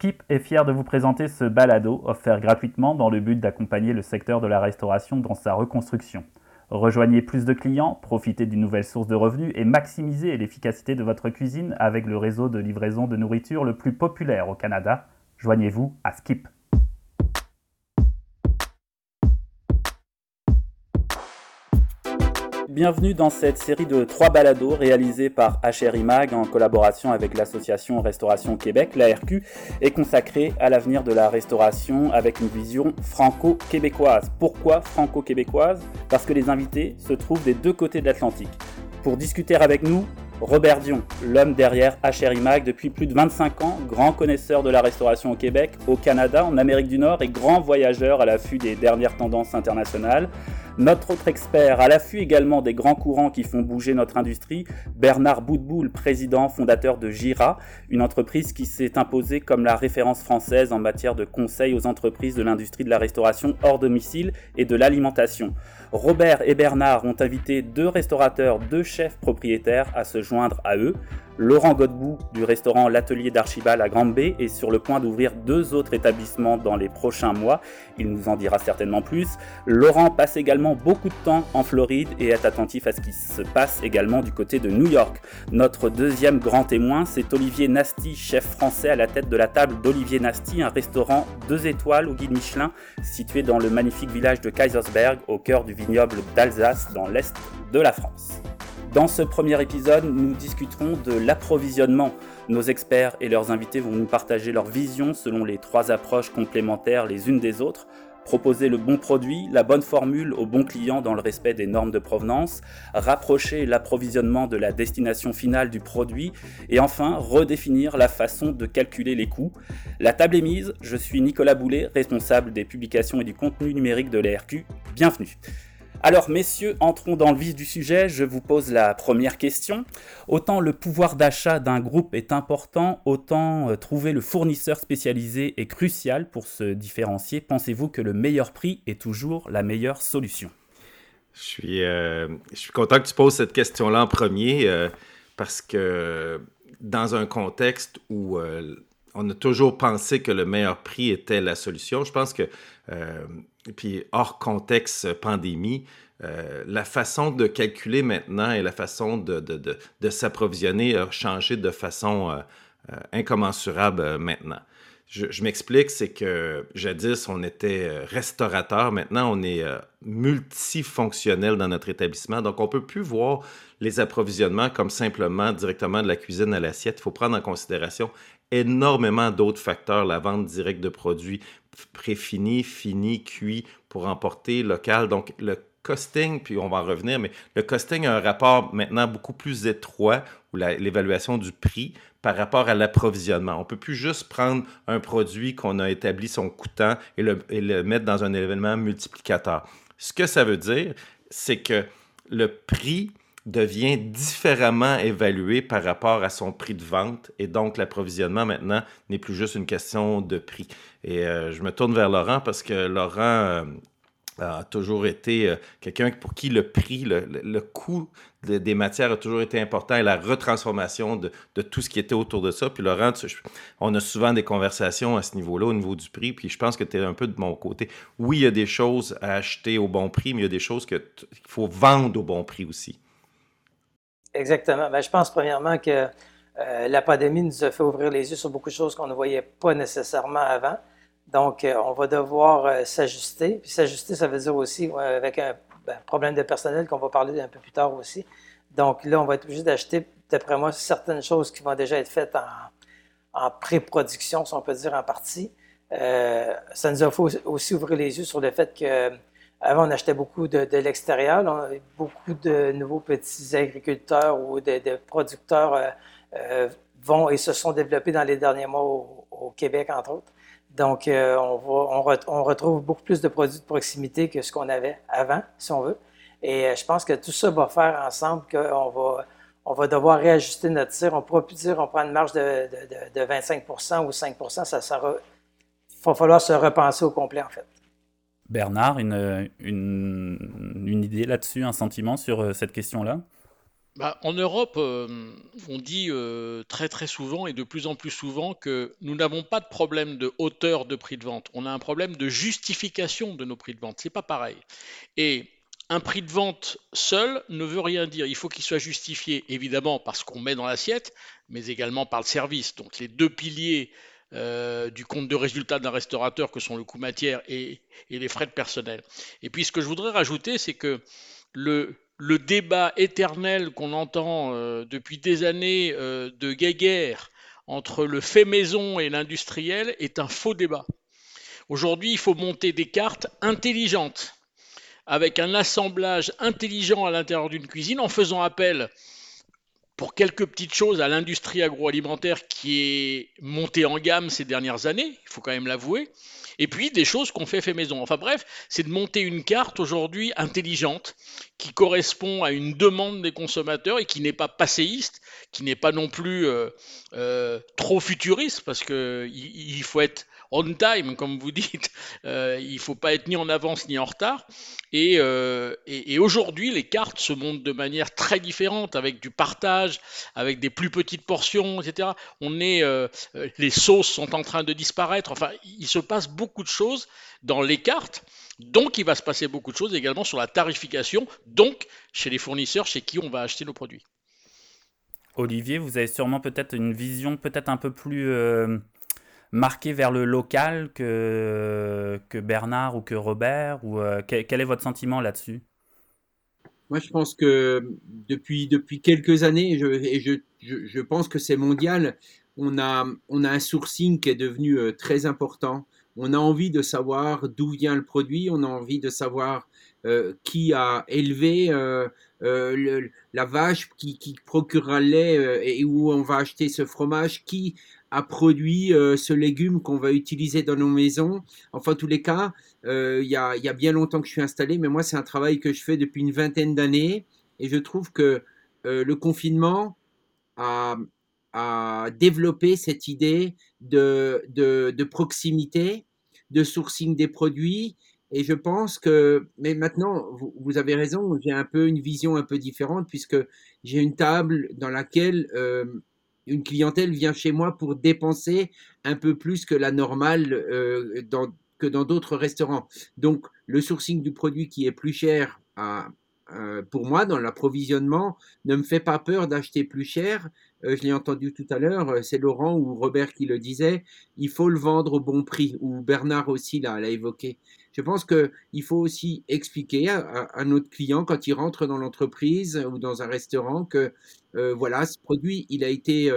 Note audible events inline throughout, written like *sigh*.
Skip est fier de vous présenter ce balado offert gratuitement dans le but d'accompagner le secteur de la restauration dans sa reconstruction. Rejoignez plus de clients, profitez d'une nouvelle source de revenus et maximisez l'efficacité de votre cuisine avec le réseau de livraison de nourriture le plus populaire au Canada. Joignez-vous à Skip. Bienvenue dans cette série de trois balados réalisés par HRI Mag en collaboration avec l'association Restauration Québec, l'ARQ, et consacrée à l'avenir de la restauration avec une vision franco-québécoise. Pourquoi franco-québécoise? Parce que les invités se trouvent des deux côtés de l'Atlantique. Pour discuter avec nous, Robert Dion, l'homme derrière HRI Mag depuis plus de 25 ans, grand connaisseur de la restauration au Québec, au Canada, en Amérique du Nord et grand voyageur à l'affût des dernières tendances internationales. Notre autre expert, à l'affût également des grands courants qui font bouger notre industrie, Bernard Boudboul, président fondateur de Gira, une entreprise qui s'est imposée comme la référence française en matière de conseil aux entreprises de l'industrie de la restauration hors domicile et de l'alimentation. Robert et Bernard ont invité deux restaurateurs, deux chefs propriétaires à se joindre à eux. Laurent Godbout du restaurant L'Atelier d'Archibald à Grande Bay est sur le point d'ouvrir deux autres établissements dans les prochains mois. Il nous en dira certainement plus. Laurent passe également beaucoup de temps en Floride et est attentif à ce qui se passe également du côté de New York. Notre deuxième grand témoin, c'est Olivier Nasty, chef français à la tête de la table d'Olivier Nasty, un restaurant deux étoiles au guide Michelin situé dans le magnifique village de Kaisersberg au cœur du vignoble d'Alsace dans l'est de la France. Dans ce premier épisode, nous discuterons de l'approvisionnement. Nos experts et leurs invités vont nous partager leur vision selon les trois approches complémentaires les unes des autres. Proposer le bon produit, la bonne formule au bon client dans le respect des normes de provenance, rapprocher l'approvisionnement de la destination finale du produit et enfin redéfinir la façon de calculer les coûts. La table est mise, je suis Nicolas Boulet, responsable des publications et du contenu numérique de l'ARQ. Bienvenue. Alors messieurs, entrons dans le vif du sujet. Je vous pose la première question. Autant le pouvoir d'achat d'un groupe est important, autant euh, trouver le fournisseur spécialisé est crucial pour se différencier. Pensez-vous que le meilleur prix est toujours la meilleure solution? Je suis, euh, je suis content que tu poses cette question-là en premier euh, parce que dans un contexte où on a toujours pensé que le meilleur prix était la solution, je pense que puis hors contexte pandémie, euh, la façon de calculer maintenant et la façon de, de, de, s'approvisionner a changé de façon euh, euh, incommensurable maintenant. Je, je m'explique, c'est que jadis, on était restaurateur, maintenant on est multifonctionnel dans notre établissement, donc on ne peut plus voir les approvisionnements comme simplement directement de la cuisine à l'assiette. Il faut prendre en considération énormément d'autres facteurs, la vente directe de produits préfinis, finis, cuits pour emporter local. Donc, le costing, puis on va en revenir, mais le costing a un rapport maintenant beaucoup plus étroit, ou l'évaluation du prix, par rapport à l'approvisionnement. On ne peut plus juste prendre un produit qu'on a établi son coûtant et le, et le mettre dans un événement multiplicateur. Ce que ça veut dire, c'est que le prix devient différemment évalué par rapport à son prix de vente et donc l'approvisionnement maintenant n'est plus juste une question de prix. Et euh, je me tourne vers Laurent parce que Laurent euh, a toujours été euh, quelqu'un pour qui le prix, le, coût des matières a toujours été important et la retransformation de, de, tout ce qui était autour de ça. Puis Laurent, on a souvent des conversations à ce niveau-là, au niveau du prix, puis je pense que tu es un peu de mon côté. Oui, il y a des choses à acheter au bon prix, mais il y a des choses qu'il faut vendre au bon prix aussi. Exactement. Ben, je pense premièrement que euh, la pandémie nous a fait ouvrir les yeux sur beaucoup de choses qu'on ne voyait pas nécessairement avant. Donc, euh, on va devoir euh, s'ajuster. Puis s'ajuster, ça veut dire aussi avec un ben, problème de personnel qu'on va parler un peu plus tard aussi. Donc là, on va être obligé d'acheter, d'après moi, certaines choses qui vont déjà être faites en, en pré-production, si on peut dire en partie. ça nous a fait aussi ouvrir les yeux sur le fait que avant, on achetait beaucoup de, de l'extérieur. Beaucoup de nouveaux petits agriculteurs ou de, producteurs euh, euh, vont et se sont développés dans les derniers mois au, Québec, entre autres. Donc, euh, on, va, on, retrouve beaucoup plus de produits de proximité que ce qu'on avait avant, si on veut. Et je pense que tout ça va faire ensemble qu'on va, on va devoir réajuster notre tir. On ne pourra plus dire on prend une marge de, de 25% ou 5 ça, ça va falloir se repenser au complet, en fait. Bernard, une, une, idée là-dessus, un sentiment sur euh, cette question-là? Bah, en Europe, euh, on dit euh, très très souvent et de plus en plus souvent que nous n'avons pas de problème de hauteur de prix de vente. On a un problème de justification de nos prix de vente. C'est pas pareil. Et un prix de vente seul ne veut rien dire. Il faut qu'il soit justifié, évidemment, parce qu'on met dans l'assiette, mais également par le service. Donc les deux piliers euh, du compte de résultat d'un restaurateur que sont le coût matière et, les frais de personnel. Et puis ce que je voudrais rajouter, c'est que le, le débat éternel qu'on entend euh, depuis des années euh, de guéguerre entre le fait maison et l'industriel est un faux débat. Aujourd'hui, il faut monter des cartes intelligentes, avec un assemblage intelligent à l'intérieur d'une cuisine, en faisant appel pour quelques petites choses à l'industrie agroalimentaire qui est montée en gamme ces dernières années, il faut quand même l'avouer, et puis des choses qu'on fait fait maison. Enfin bref, c'est de monter une carte aujourd'hui intelligente qui correspond à une demande des consommateurs et qui n'est pas passéiste, qui n'est pas non plus euh, euh, trop futuriste, parce qu'il il faut être on time, comme vous dites. *laughs* Euh, il ne faut pas être ni en avance ni en retard. Euh, et, aujourd'hui, les cartes se montent de manière très différente, avec du partage, avec des plus petites portions, etc. On est, euh, les sauces sont en train de disparaître. Enfin, il se passe beaucoup de choses dans les cartes. Donc, il va se passer beaucoup de choses également sur la tarification, donc chez les fournisseurs chez qui on va acheter nos produits. Olivier, vous avez sûrement peut-être une vision peut-être un peu plus marqué vers le local que, que Bernard ou que Robert ou, euh, quel, est votre sentiment là-dessus? Moi, je pense que depuis, depuis quelques années, et je, je, je pense que c'est mondial, on a, on a un sourcing qui est devenu euh, très important. On a envie de savoir d'où vient le produit, on a envie de savoir euh, qui a élevé euh, euh, la vache qui, qui procurera le lait et où on va acheter ce fromage, qui a produit euh, ce légume qu'on va utiliser dans nos maisons. Enfin, tous les cas, euh, il y, a, y, a, bien longtemps que je suis installé, mais moi, c'est un travail que je fais depuis une vingtaine d'années. Et je trouve que euh, le confinement a, a, développé cette idée de, de, de, proximité, de sourcing des produits. Et je pense que, mais maintenant, vous, vous avez raison, j'ai un peu une vision un peu différente puisque j'ai une table dans laquelle euh, une clientèle vient chez moi pour dépenser un peu plus que la normale euh, dans, que dans d'autres restaurants. Donc, le sourcing du produit qui est plus cher à, euh, pour moi, dans l'approvisionnement, ne me fait pas peur d'acheter plus cher. Euh, je l'ai entendu tout à l'heure, euh, c'est Laurent ou Robert qui le disait, il faut le vendre au bon prix, ou Bernard aussi l'a évoqué. Je pense qu'il faut aussi expliquer à, notre client quand il rentre dans l'entreprise ou dans un restaurant que voilà, ce produit, il a été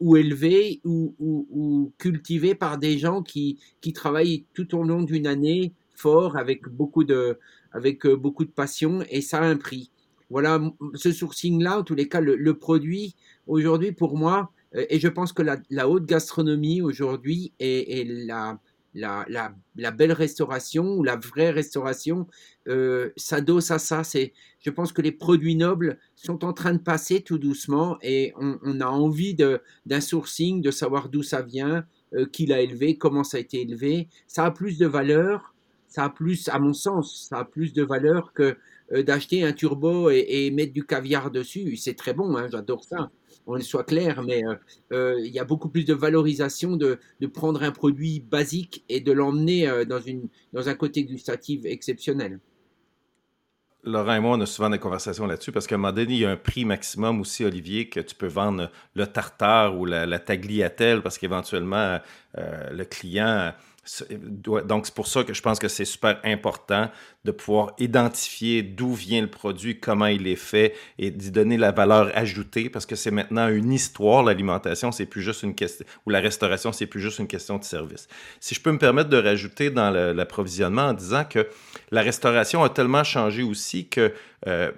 ou élevé ou, ou, ou, cultivé par des gens qui, qui travaillent tout au long d'une année fort avec beaucoup de, avec beaucoup de passion et ça a un prix. Voilà, ce sourcing-là, en tous les cas, le, le produit, aujourd'hui, pour moi, et je pense que la, la haute gastronomie aujourd'hui est la, la, la, la, belle restauration ou la vraie restauration euh, s'adosse à ça. C'est, je pense que les produits nobles sont en train de passer tout doucement et on, on a envie d'un sourcing, de savoir d'où ça vient, euh, qui l'a élevé, comment ça a été élevé. Ça a plus de valeur, ça a plus, à mon sens, ça a plus de valeur que euh, d'acheter un turbo et, et, mettre du caviar dessus. C'est très bon, hein, j'adore ça on soit clair, mais euh, euh, il y a beaucoup plus de valorisation de, prendre un produit basique et de l'emmener dans, dans un côté gustatif exceptionnel. Laurent et moi, on a souvent des conversations là-dessus parce qu'à un moment donné, il y a un prix maximum aussi, Olivier, que tu peux vendre le tartare ou la, tagliatelle parce qu'éventuellement, le client donc, c'est pour ça que je pense que c'est super important de pouvoir identifier d'où vient le produit, comment il est fait et d'y donner la valeur ajoutée parce que c'est maintenant une histoire, l'alimentation, c'est plus juste une question, ou la restauration, c'est plus juste une question de service. Si je peux me permettre de rajouter dans l'approvisionnement en disant que la restauration a tellement changé aussi que euh,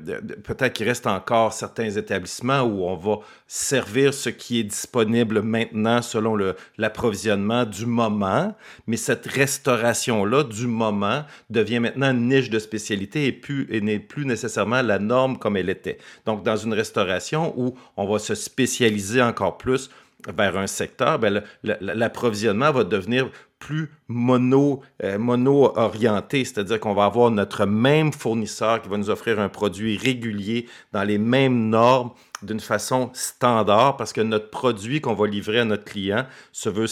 peut-être qu'il reste encore certains établissements où on va servir ce qui est disponible maintenant selon l'approvisionnement du moment, mais cette restauration-là du moment devient maintenant une niche de spécialité et, n'est plus nécessairement la norme comme elle était. Donc, dans une restauration où on va se spécialiser encore plus, vers un secteur, ben, l'approvisionnement va devenir plus mono, euh, mono orienté, c'est-à-dire qu'on va avoir notre même fournisseur qui va nous offrir un produit régulier dans les mêmes normes d'une façon standard parce que notre produit qu'on va livrer à notre client se veut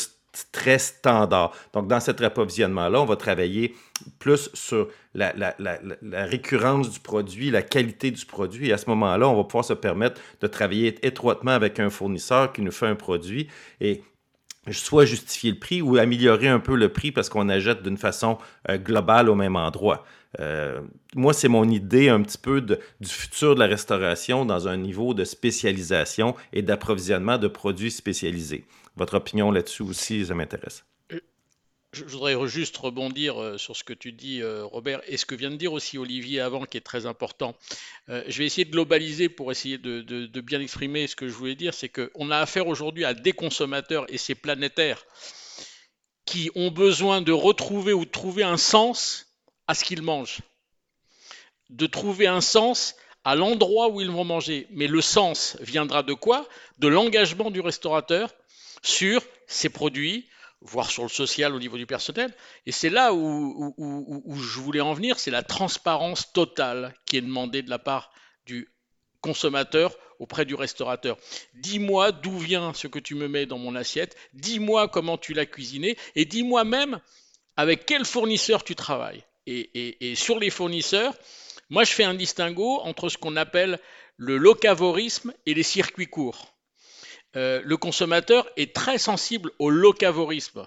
très standard. Donc, dans cet approvisionnement-là, on va travailler plus sur la, récurrence du produit, la qualité du produit. Et à ce moment-là, on va pouvoir se permettre de travailler étroitement avec un fournisseur qui nous fait un produit et soit justifier le prix ou améliorer un peu le prix parce qu'on achète d'une façon euh, globale au même endroit. Euh, moi, c'est mon idée un petit peu du futur de la restauration dans un niveau de spécialisation et d'approvisionnement de produits spécialisés. Votre opinion là-dessus aussi, ça m'intéresse. Je voudrais juste rebondir euh, sur ce que tu dis, euh, Robert, et ce que vient de dire aussi Olivier avant, qui est très important. Euh, je vais essayer de globaliser pour essayer de, bien exprimer ce que je voulais dire. C'est qu'on a affaire aujourd'hui à des consommateurs, et c'est planétaire, qui ont besoin de retrouver ou de trouver un sens à ce qu'ils mangent. De trouver un sens à l'endroit où ils vont manger. Mais le sens viendra de quoi? De l'engagement du restaurateur sur ses produits, voire sur le social au niveau du personnel. Et c'est là où, je voulais en venir, c'est la transparence totale qui est demandée de la part du consommateur auprès du restaurateur. Dis-moi d'où vient ce que tu me mets dans mon assiette, dis-moi comment tu l'as cuisiné, et dis-moi même avec quel fournisseur tu travailles. Et, et, sur les fournisseurs, moi je fais un distinguo entre ce qu'on appelle le locavorisme et les circuits courts. Euh, le consommateur est très sensible au locavorisme.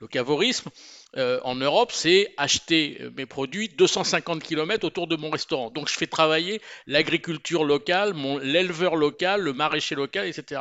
Locavorisme, euh, en Europe, c'est acheter euh, mes produits 250 km autour de mon restaurant. Donc je fais travailler l'agriculture locale, l'éleveur local, le maraîcher local, etc.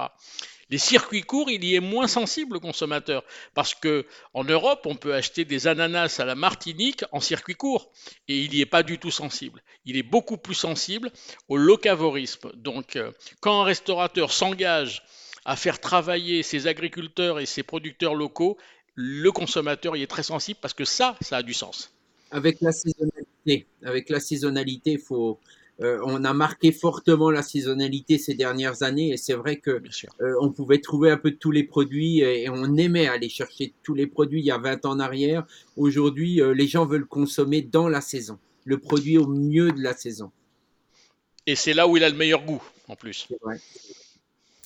Les circuits courts, il y est moins sensible le consommateur parce que en Europe, on peut acheter des ananas à la Martinique en circuit court et il n'y est pas du tout sensible. Il est beaucoup plus sensible au locavorisme. Donc, quand un restaurateur s'engage à faire travailler ses agriculteurs et ses producteurs locaux, le consommateur y est très sensible parce que ça, ça a du sens. Avec la saisonnalité, avec la saisonnalité, faut, euh, on a marqué fortement la saisonnalité ces dernières années et c'est vrai que euh, on pouvait trouver un peu de tous les produits et, on aimait aller chercher tous les produits il y a 20 ans en arrière. Aujourd'hui, euh, les gens veulent consommer dans la saison, le produit au mieux de la saison. Et c'est là où il a le meilleur goût en plus. Vrai.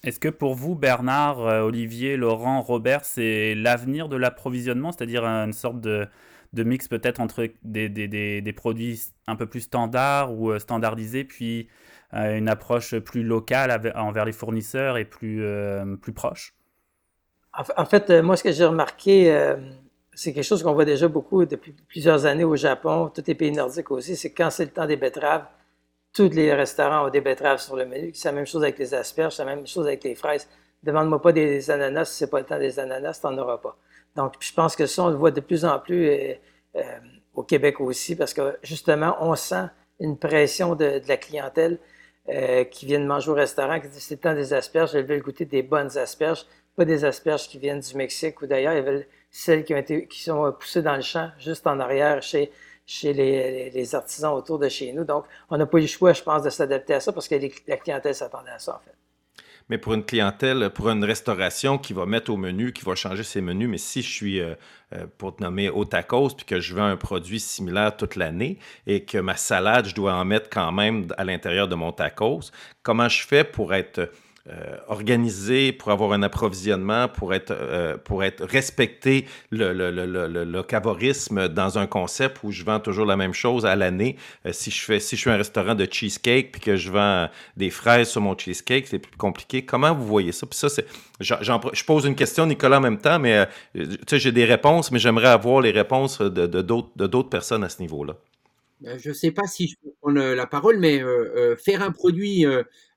Est-ce que pour vous, Bernard, euh, Olivier, Laurent, Robert, c'est l'avenir de l'approvisionnement, c'est-à-dire une sorte de, mix peut-être entre des, produits un peu plus standards ou euh, standardisés, puis euh, une approche plus locale envers les fournisseurs et plus, plus proche? En fait, moi, ce que j'ai remarqué, c'est quelque chose qu'on voit déjà beaucoup depuis plusieurs années au Japon, tous les pays nordiques aussi, c'est quand c'est le temps des betteraves, tous les restaurants ont des betteraves sur le menu. C'est la même chose avec les asperges, c'est la même chose avec les fraises. Demande-moi pas des ananas, si c'est pas le temps des ananas, tu n'en auras pas. Donc, je pense que ça, on le voit de plus en plus euh, euh, au Québec aussi, parce que justement, on sent une pression de, la clientèle euh, qui vient de manger au restaurant, qui dit c'est le temps des asperges, elles veulent goûter des bonnes asperges, pas des asperges qui viennent du Mexique ou d'ailleurs, elles veulent celles qui, ont été, qui sont poussées dans le champ, juste en arrière, chez chez les, artisans autour de chez nous. Donc, on n'a pas eu le choix, je pense, de s'adapter à ça parce que la clientèle s'attendait à ça, en fait. Mais pour une clientèle, pour une restauration qui va mettre au menu, qui va changer ses menus, mais si je suis, euh, euh, pour te nommer au tacos, puis que je veux un produit similaire toute l'année et que ma salade, je dois en mettre quand même à l'intérieur de mon tacos, comment je fais pour être euh, organisé pour avoir un approvisionnement, pour être, euh, respecter le, le, cavorisme dans un concept où je vends toujours la même chose à l'année. Euh, si, je fais, si je suis un restaurant de cheesecake puis que je vends des fraises sur mon cheesecake, c'est plus compliqué. Comment vous voyez ça? Puis ça, c'est, je pose une question, Nicolas, en même temps, mais j'ai des réponses, mais j'aimerais avoir les réponses d'autres personnes à ce niveau-là. Ben, je ne sais pas si je peux prendre la parole, mais faire un produit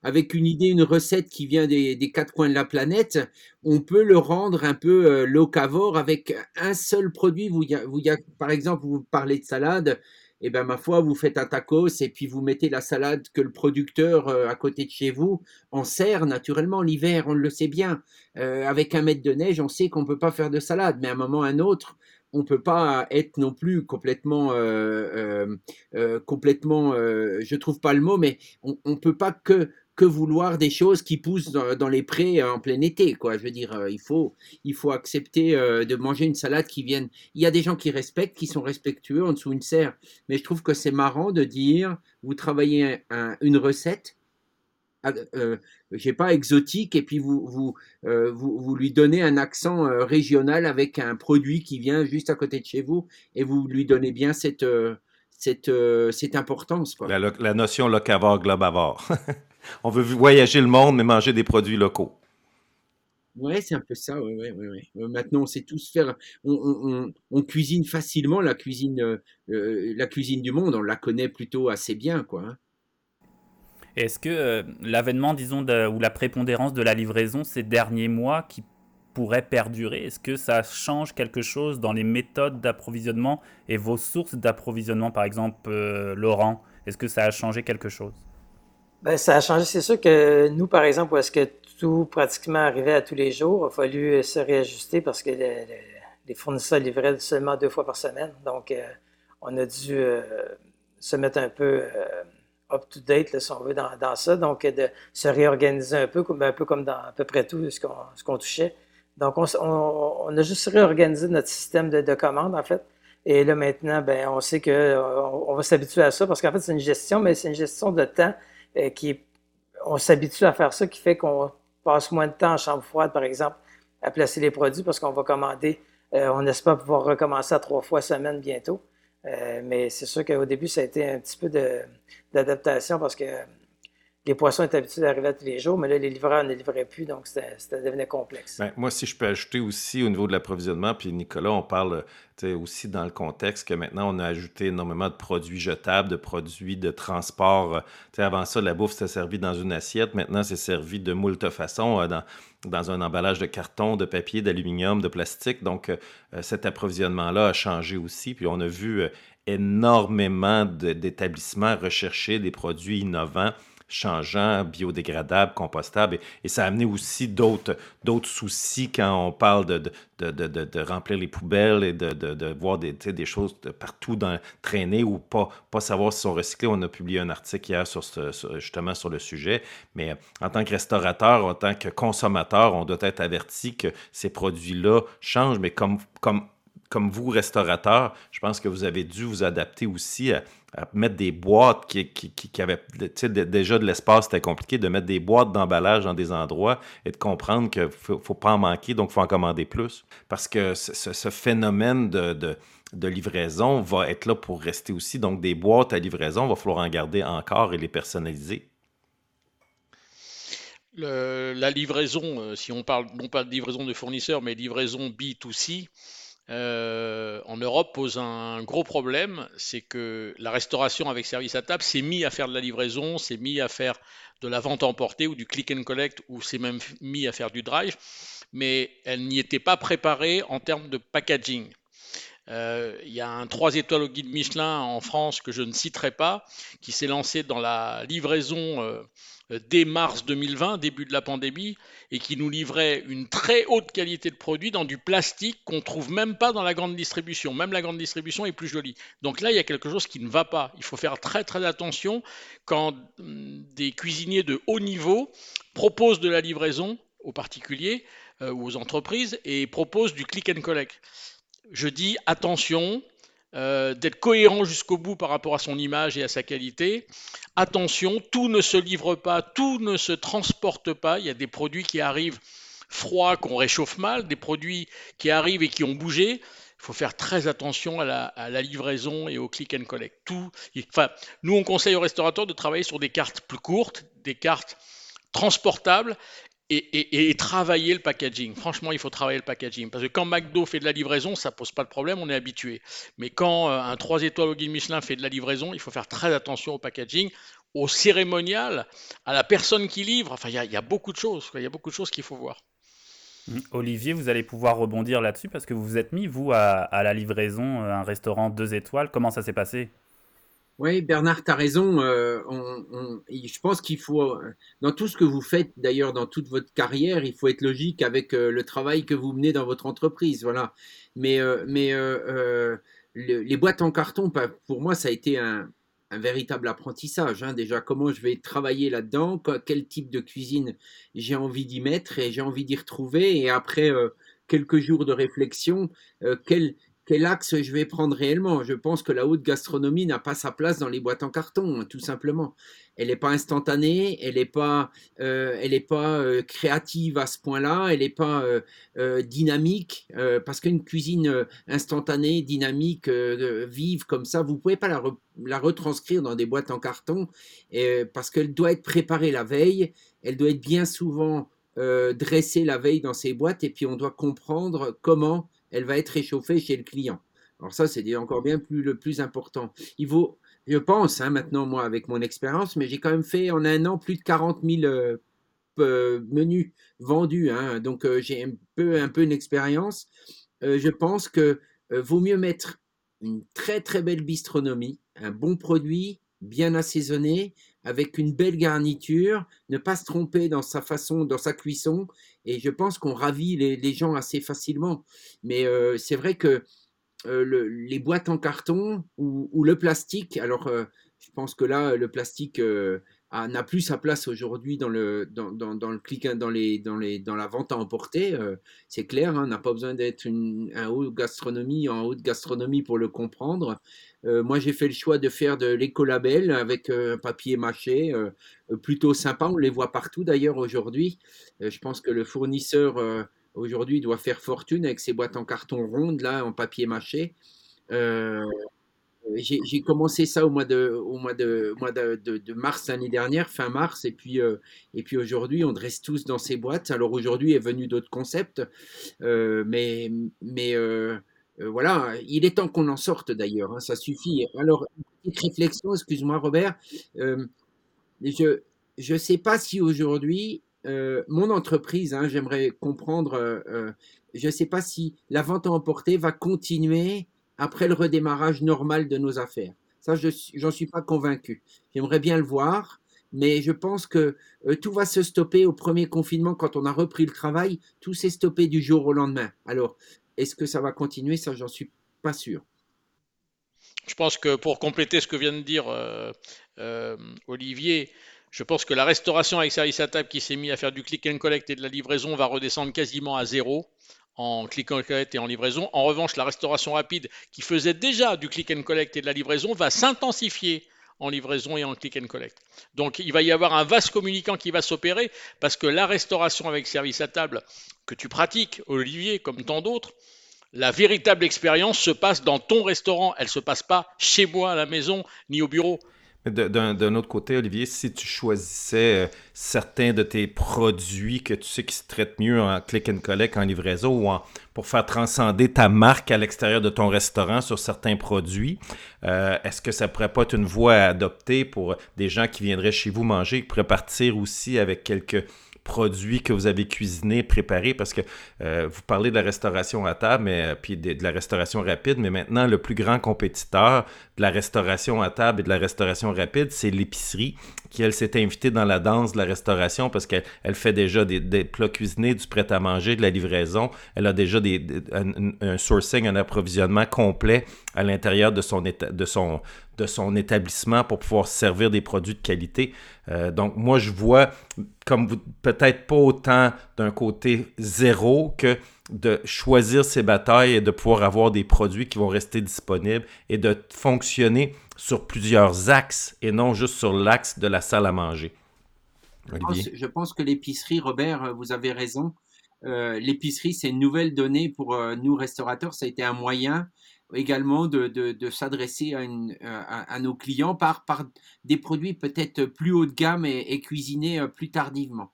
avec une idée, une recette qui vient des, quatre coins de la planète, on peut le rendre un peu locavore avec un seul produit. Vous, vous, par exemple, vous parlez de salade, et eh ben ma foi, vous faites un tacos et puis vous mettez la salade que le producteur à côté de chez vous en sert naturellement l'hiver, on le sait bien. avec un mètre de neige, on sait qu'on peut pas faire de salade, mais à un moment à un autre, on peut pas être non plus complètement, euh, euh, euh complètement, euh, je trouve pas le mot, mais on, on peut pas que que vouloir des choses qui poussent dans, les prés en plein été. Quoi. Je veux dire, il faut, il faut accepter de manger une salade qui vienne. Il y a des gens qui respectent, qui sont respectueux en dessous une serre. Mais je trouve que c'est marrant de dire, vous travaillez une recette euh, je sais pas, exotique, et puis vous, vous, euh, vous, vous, lui donnez un accent euh, régional avec un produit qui vient juste à côté de chez vous, et vous lui donnez bien cette, euh, cette, cette importance. Quoi. La, la notion locavore, globavore. *laughs* On veut voyager le monde, mais manger des produits locaux. Ouais, c'est un peu ça. Ouais, ouais, ouais, Maintenant, on sait tous faire. On, on, on cuisine facilement la cuisine, la cuisine du monde. On la connaît plutôt assez bien, quoi. Hein. Est-ce que euh, l'avènement, disons, ou la prépondérance de la livraison ces derniers mois qui pourrait perdurer, est-ce que ça change quelque chose dans les méthodes d'approvisionnement et vos sources d'approvisionnement, par exemple, euh, Laurent? Est-ce que ça a changé quelque chose? Ben, ça a changé. C'est sûr que nous, par exemple, où est-ce que tout pratiquement arrivait à tous les jours, il a fallu se réajuster parce que les, fournisseurs livraient seulement deux fois par semaine. Donc, euh, on a dû se mettre un peu up-to-date, si on veut, dans, ça. Donc, de se réorganiser un peu, un peu comme dans à peu près tout ce qu'on touchait. Donc, on, on, a juste réorganisé notre système de, de commande, en fait. Et là, maintenant, ben, on sait qu'on on va s'habituer à ça parce qu'en fait, c'est une gestion, mais c'est une gestion de temps euh, qui On s'habitue à faire ça qui fait qu'on passe moins de temps en chambre froide, par exemple, à placer les produits parce qu'on va commander. Euh, on espère pouvoir recommencer à trois fois semaine bientôt. Euh, mais c'est sûr qu'au début, ça a été un petit peu d'adaptation parce que les poissons étaient habitués d'arriver tous les jours, mais là, les livreurs ne livraient plus, donc ça devenait complexe. Ben, moi, si je peux ajouter aussi au niveau de l'approvisionnement, puis Nicolas, on parle aussi dans le contexte que maintenant, on a ajouté énormément de produits jetables, de produits de transport. avant ça, la bouffe, c'était servi dans une assiette. Maintenant, c'est servi de moult façons, euh, dans, dans un emballage de carton, de papier, d'aluminium, de plastique. Donc, euh, cet approvisionnement-là a changé aussi. Puis, on a vu euh, énormément d'établissements rechercher des produits innovants changeant, biodégradable, compostable. Et, ça a amené aussi d'autres soucis quand on parle de, remplir les poubelles et de, voir des, choses partout dans, traîner ou pas, savoir si sont recyclés. On a publié un article hier sur justement sur le sujet. Mais euh, en tant que restaurateur, en tant que consommateur, on doit être averti que ces produits-là changent. Mais comme, comme comme vous, restaurateur, je pense que vous avez dû vous adapter aussi à, mettre des boîtes qui, avaient. déjà de l'espace, c'était compliqué de mettre des boîtes d'emballage dans des endroits et de comprendre qu'il ne faut, pas en manquer, donc il faut en commander plus. Parce que ce, phénomène de, de, livraison va être là pour rester aussi. Donc, des boîtes à livraison, il va falloir en garder encore et les personnaliser. la livraison, euh, si on parle non pas de livraison de fournisseurs, mais livraison B2C, euh, en Europe pose un gros problème, c'est que la restauration avec service à table s'est mis à faire de la livraison, s'est mis à faire de la vente emportée ou du click and collect, ou s'est même mis à faire du drive, mais elle n'y était pas préparée en termes de packaging. Euh, il y a un 3 étoiles au guide Michelin en France que je ne citerai pas, qui s'est lancé dans la livraison euh, dès mars 2020, début de la pandémie, et qui nous livrait une très haute qualité de produit dans du plastique qu'on trouve même pas dans la grande distribution. Même la grande distribution est plus jolie. Donc là, il y a quelque chose qui ne va pas. Il faut faire très très attention quand hum, des cuisiniers de haut niveau proposent de la livraison aux particuliers euh, ou aux entreprises et proposent du click and collect. Je dis attention, euh, d'être cohérent jusqu'au bout par rapport à son image et à sa qualité. Attention, tout ne se livre pas, tout ne se transporte pas. Il y a des produits qui arrivent froids, qu'on réchauffe mal, des produits qui arrivent et qui ont bougé. Il faut faire très attention à la, livraison et au click and collect. Tout, enfin, nous, on conseille aux restaurateurs de travailler sur des cartes plus courtes, des cartes transportables et, travailler le packaging. Franchement, il faut travailler le packaging. Parce que quand McDo fait de la livraison, ça pose pas de problème, on est habitué. Mais quand euh, un 3 étoiles au guide Michelin fait de la livraison, il faut faire très attention au packaging, au cérémonial, à la personne qui livre. Enfin, il y, a beaucoup de choses. Il y a beaucoup de choses qu'il faut voir. Mmh. Olivier, vous allez pouvoir rebondir là-dessus parce que vous vous êtes mis, vous, à, à la livraison, euh, un restaurant 2 étoiles. Comment ça s'est passé? Oui, Bernard, tu as raison. Euh, je pense qu'il faut, euh, dans tout ce que vous faites, d'ailleurs dans toute votre carrière, il faut être logique avec euh, le travail que vous menez dans votre entreprise. Voilà. Mais, mais les boîtes en carton, pour moi, ça a été un, un véritable apprentissage. Hein. Déjà, comment je vais travailler là-dedans, quel type de cuisine j'ai envie d'y mettre et j'ai envie d'y retrouver. Et après euh, quelques jours de réflexion, euh, quel, quel axe je vais prendre réellement? Je pense que la haute gastronomie n'a pas sa place dans les boîtes en carton, hein, tout simplement. Elle n'est pas instantanée, elle n'est pas, euh, elle pas euh, créative à ce point-là, elle n'est pas euh, dynamique, parce qu'une cuisine instantanée, dynamique, vive comme ça, vous pouvez pas la, la, retranscrire dans des boîtes en carton, parce qu'elle doit être préparée la veille, elle doit être bien souvent dressée la veille dans ces boîtes, et puis on doit comprendre comment elle va être réchauffée chez le client. Alors ça, c'est encore bien plus le plus important. Il vaut, je pense, hein, maintenant moi avec mon expérience, mais j'ai quand même fait en un an plus de 40 000 euh, euh, menus vendus, hein. donc euh, j'ai un peu un peu une expérience. je pense que vaut mieux mettre une très très belle bistronomie, un bon produit, bien assaisonné, avec une belle garniture, ne pas se tromper dans sa façon, dans sa cuisson, et je pense qu'on ravit les, gens assez facilement. Mais euh, c'est vrai que euh, les boîtes en carton ou, le plastique, alors euh, je pense que là, le plastique n'a plus sa place aujourd'hui dans le dans, le clic dans les dans les dans la vente à emporter c'est clair hein, on n'a pas besoin d'être une un haut gastronomie en haute gastronomie pour le comprendre euh, moi j'ai fait le choix de faire de l'écolabel avec euh, papier mâché plutôt sympa. On les voit partout d'ailleurs aujourd'hui. Je pense que le fournisseur aujourd'hui doit faire fortune avec ses boîtes en carton rondes là en papier mâché. J'ai commencé ça au mois de, de, mars l'année dernière, fin mars, et puis, euh, et puis aujourd'hui, on dresse tous dans ces boîtes. Alors aujourd'hui est venu d'autres concepts, euh, mais, mais euh, voilà, il est temps qu'on en sorte d'ailleurs, hein, ça suffit. Alors, petite réflexion, excuse-moi Robert, je ne sais pas si aujourd'hui, mon entreprise, hein, j'aimerais comprendre, je ne sais pas si la vente à emporter va continuer après le redémarrage normal de nos affaires. Ça, je suis pas convaincu. J'aimerais bien le voir, mais je pense que euh, tout va se stopper au premier confinement quand on a repris le travail. Tout s'est stoppé du jour au lendemain. Alors, est-ce que ça va continuer? Ça, j'en suis pas sûr. Je pense que pour compléter ce que vient de dire euh, euh, Olivier, je pense que la restauration avec service à table qui s'est mis à faire du click and collect et de la livraison va redescendre quasiment à zéro en click and collect et en livraison. En revanche, la restauration rapide, qui faisait déjà du click and collect et de la livraison, va s'intensifier en livraison et en click and collect. Donc il va y avoir un vaste communicant qui va s'opérer parce que la restauration avec service à table que tu pratiques, Olivier, comme tant d'autres, la véritable expérience se passe dans ton restaurant. Elle ne se passe pas chez moi à la maison ni au bureau. D'un autre côté, Olivier, si tu choisissais euh, certains de tes produits que tu sais qui se traitent mieux en click and collect, en livraison ou en, pour faire transcender ta marque à l'extérieur de ton restaurant sur certains produits, euh, est-ce que ça pourrait pas être une voie à adopter pour des gens qui viendraient chez vous manger, qui pourraient partir aussi avec quelques produits que vous avez cuisinés, préparés, parce que euh, vous parlez de la restauration à table, mais, euh, puis de, la restauration rapide, mais maintenant, le plus grand compétiteur de la restauration à table et de la restauration rapide, c'est l'épicerie, qui, elle, s'est invitée dans la danse de la restauration parce qu'elle elle fait déjà des, plats cuisinés, du prêt-à-manger, de la livraison. Elle a déjà des, un, sourcing, un approvisionnement complet à l'intérieur de son, de son, de son établissement pour pouvoir servir des produits de qualité. Euh, donc, moi, je vois comme peut-être pas autant d'un côté zéro que de choisir ses batailles et de pouvoir avoir des produits qui vont rester disponibles et de fonctionner sur plusieurs axes et non juste sur l'axe de la salle à manger. Je pense, que l'épicerie, Robert, vous avez raison. Euh, l'épicerie, c'est une nouvelle donnée pour euh, nous restaurateurs. Ça a été un moyen également de, de, s'adresser à, à, nos clients par, par des produits peut-être plus haut de gamme et, cuisinés euh, plus tardivement.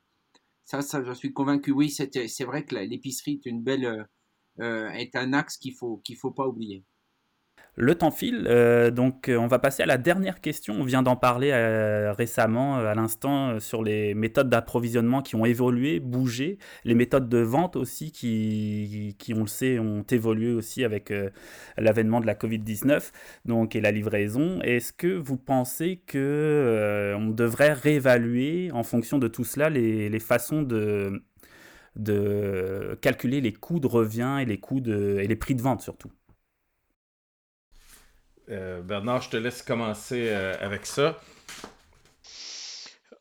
Ça, ça, je suis convaincu. Oui, c'est vrai que l'épicerie est une belle, euh, euh, est un axe qu'il faut qu'il faut pas oublier. Le temps file, euh, donc euh, on va passer à la dernière question. On vient d'en parler euh, récemment, à l'instant, sur les méthodes d'approvisionnement qui ont évolué, bougé, les méthodes de vente aussi qui, qui on le sait, ont évolué aussi avec l'avènement de la Covid-19 donc, et la livraison. Est-ce que vous pensez que on devrait réévaluer en fonction de tout cela les, les façons de, de calculer les coûts de revient et les, coûts de, et les prix de vente surtout? Bernard, je te laisse commencer avec ça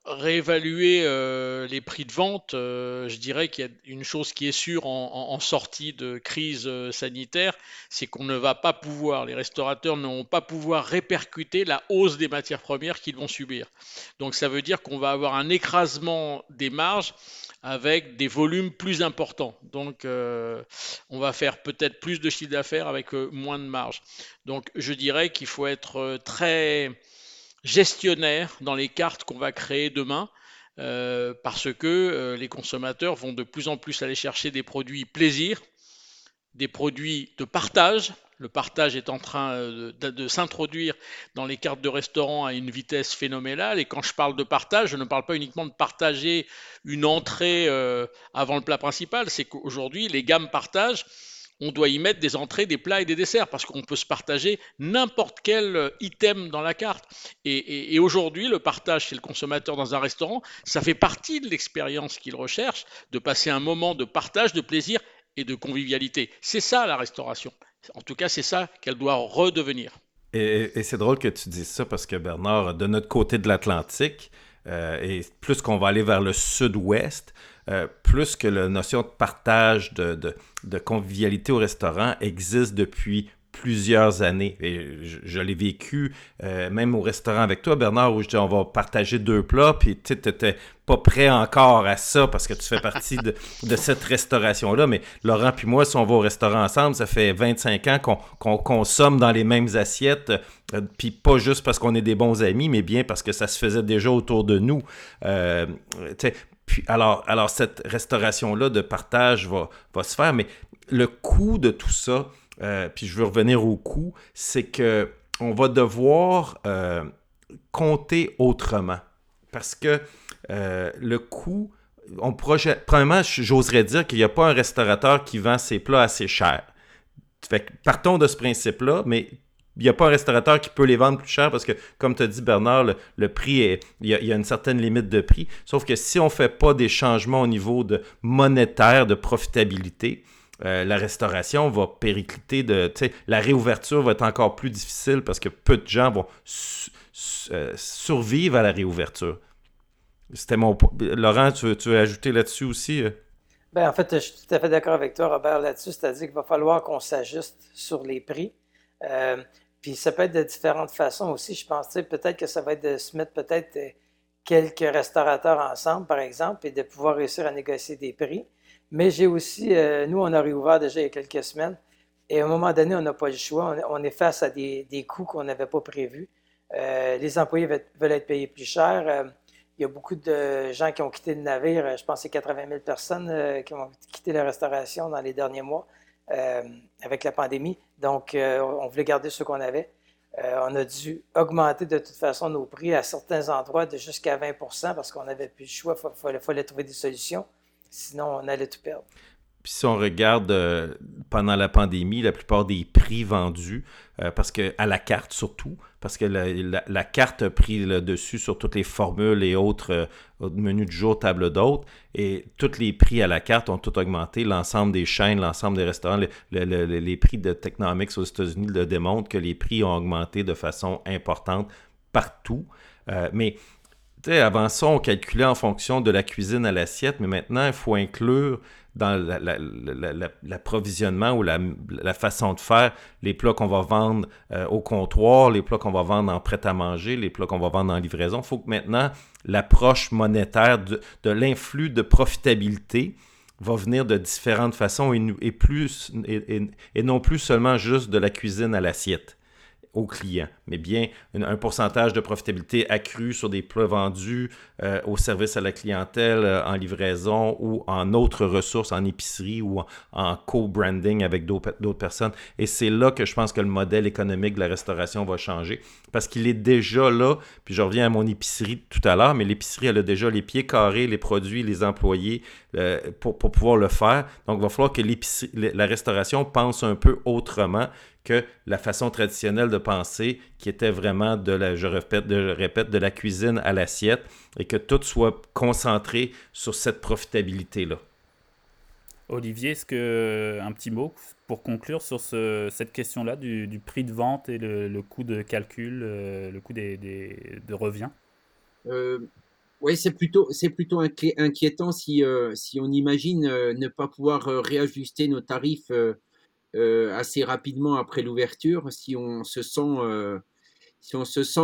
réévaluer euh, les prix de vente, euh, je dirais qu'il y a une chose qui est sûre en, sortie de crise euh, sanitaire, c'est qu'on ne va pas pouvoir, les restaurateurs ne vont pas pouvoir répercuter la hausse des matières premières qu'ils vont subir. Donc ça veut dire qu'on va avoir un écrasement des marges avec des volumes plus importants. Donc on va faire peut-être plus de chiffre d'affaires avec moins de marge. Donc je dirais qu'il faut être très gestionnaire dans les cartes qu'on va créer demain. Euh, parce que euh, les consommateurs vont de plus en plus aller chercher des produits plaisir, des produits de partage. Le partage est en train euh, de, s'introduire dans les cartes de restaurant à une vitesse phénoménale. Et quand je parle de partage, je ne parle pas uniquement de partager une entrée avant le plat principal. C'est qu'aujourd'hui, les gammes partage on doit y mettre des entrées, des plats et des desserts parce qu'on peut se partager n'importe quel euh, item dans la carte. Et, aujourd'hui, le partage chez le consommateur dans un restaurant, ça fait partie de l'expérience qu'il recherche, de passer un moment de partage, de plaisir et de convivialité. C'est ça la restauration. En tout cas, c'est ça qu'elle doit redevenir. Et, c'est drôle que tu dises ça parce que Bernard, de notre côté de l'Atlantique, euh, et plus qu'on va aller vers le sud-ouest, euh, plus que la notion de partage, de, de, convivialité au restaurant existe depuis plusieurs années. Et je, l'ai vécu euh, même au restaurant avec toi, Bernard, où je dis on va partager deux plats, puis tu n'étais pas prêt encore à ça parce que tu fais partie de, cette restauration-là. Mais Laurent puis moi, si on va au restaurant ensemble, ça fait 25 ans qu'on consomme dans les mêmes assiettes, euh, puis pas juste parce qu'on est des bons amis, mais bien parce que ça se faisait déjà autour de nous. Euh, puis alors, alors cette restauration-là de partage va, va se faire, mais le coût de tout ça, euh, puis je veux revenir au coût, c'est que on va devoir euh, compter autrement. Parce que euh, le coût, on projette. Premièrement, j'oserais dire qu'il n'y a pas un restaurateur qui vend ses plats assez cher. Fait partons de ce principe-là, mais il n'y a pas un restaurateur qui peut les vendre plus cher parce que, comme tu as dit, Bernard, le, prix, est, il y, a, une certaine limite de prix. Sauf que si on ne fait pas des changements au niveau de monétaire, de profitabilité, euh, la restauration va péricliter de. La réouverture va être encore plus difficile parce que peu de gens vont euh, survivre à la réouverture. C'était mon Laurent, tu veux, ajouter là-dessus aussi? Euh? Ben, en fait, je suis tout à fait d'accord avec toi, Robert, là-dessus. C'est-à-dire qu'il va falloir qu'on s'ajuste sur les prix. Puis ça peut être de différentes façons aussi. Je pense, peut-être que ça va être de se mettre peut-être quelques restaurateurs ensemble, par exemple, et de pouvoir réussir à négocier des prix. Mais j'ai aussi, euh, nous, on a réouvert déjà il y a quelques semaines, et à un moment donné, on n'a pas le choix. On, est face à des, coûts qu'on n'avait pas prévus. Euh, les employés veulent, être payés plus cher. il y a beaucoup de gens qui ont quitté le navire. Je pense que c'est 80 000 personnes qui ont quitté la restauration dans les derniers mois. Euh, avec la pandémie. Donc, euh, on voulait garder ce qu'on avait. Euh, on a dû augmenter de toute façon nos prix à certains endroits de jusqu'à 20% parce qu'on n'avait plus le choix. Il fallait, trouver des solutions. Sinon, on allait tout perdre. Puis si on regarde euh, pendant la pandémie, la plupart des prix vendus, euh, parce que à la carte surtout, parce que la, carte a pris le dessus sur toutes les formules et autres euh, menus du jour, table d'hôte, et tous les prix à la carte ont tout augmenté. L'ensemble des chaînes, l'ensemble des restaurants, les prix de Technomics aux États-Unis le démontrent que les prix ont augmenté de façon importante partout. mais avant ça, on calculait en fonction de la cuisine à l'assiette, mais maintenant, il faut inclure dans l'approvisionnement ou la, façon de faire les plats qu'on va vendre euh, au comptoir, les plats qu'on va vendre en prêt-à-manger, les plats qu'on va vendre en livraison. Il faut que maintenant, l'approche monétaire de, l'influx de profitabilité va venir de différentes façons et, et non plus seulement juste de la cuisine à l'assiette aux clients, mais bien un, pourcentage de profitabilité accru sur des plats vendus euh, au service à la clientèle, euh, en livraison ou en autres ressources, en épicerie ou en, co-branding avec d'autres personnes. Et c'est là que je pense que le modèle économique de la restauration va changer parce qu'il est déjà là. Puis je reviens à mon épicerie tout à l'heure, mais l'épicerie, elle a déjà les pieds carrés, les produits, les employés euh, pour, pour, pouvoir le faire. Donc, il va falloir que la restauration pense un peu autrement que la façon traditionnelle de penser, qui était vraiment de la, je répète, de, répète, de la cuisine à l'assiette, et que tout soit concentré sur cette profitabilité-là. Olivier, est-ce que un petit mot pour conclure sur cette question-là du, prix de vente et le, coût de calcul, le coût des, de revient? Oui, c'est plutôt, c'est plutôt inquiétant si, euh, si on imagine euh, ne pas pouvoir euh, réajuster nos tarifs assez rapidement après l'ouverture, si on se sent, si on se sent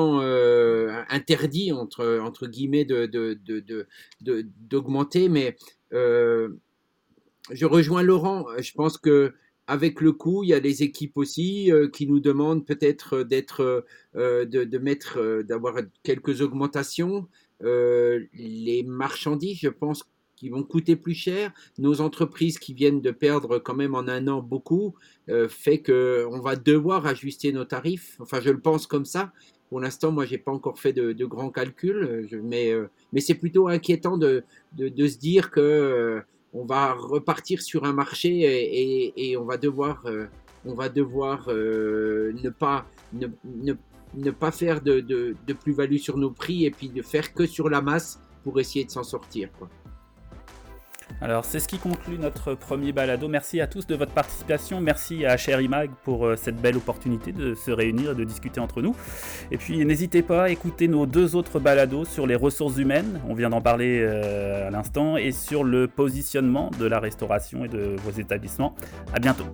interdit entre, entre guillemets de, de, d'augmenter. Mais je rejoins Laurent. Je pense que avec le coût, il y a des équipes aussi qui nous demandent peut-être d'être, de, de, mettre, d'avoir quelques augmentations. Euh, les marchandises, je pense, qui vont coûter plus cher, nos entreprises qui viennent de perdre quand même en un an beaucoup, euh, fait que on va devoir ajuster nos tarifs. Enfin, je le pense comme ça. Pour l'instant, moi, j'ai pas encore fait de, grands calculs, mais, euh, mais c'est plutôt inquiétant de, de, se dire que on va repartir sur un marché et, et, on va devoir, on va devoir ne pas ne, ne, ne pas faire de, de, plus-value sur nos prix et puis de faire que sur la masse pour essayer de s'en sortir. Alors c'est ce qui conclut notre premier balado. Merci à tous de votre participation. Merci à Imag pour euh, cette belle opportunité de se réunir et de discuter entre nous. Et puis n'hésitez pas à écouter nos deux autres balados sur les ressources humaines, on vient d'en parler euh, à l'instant, et sur le positionnement de la restauration et de vos établissements. À bientôt.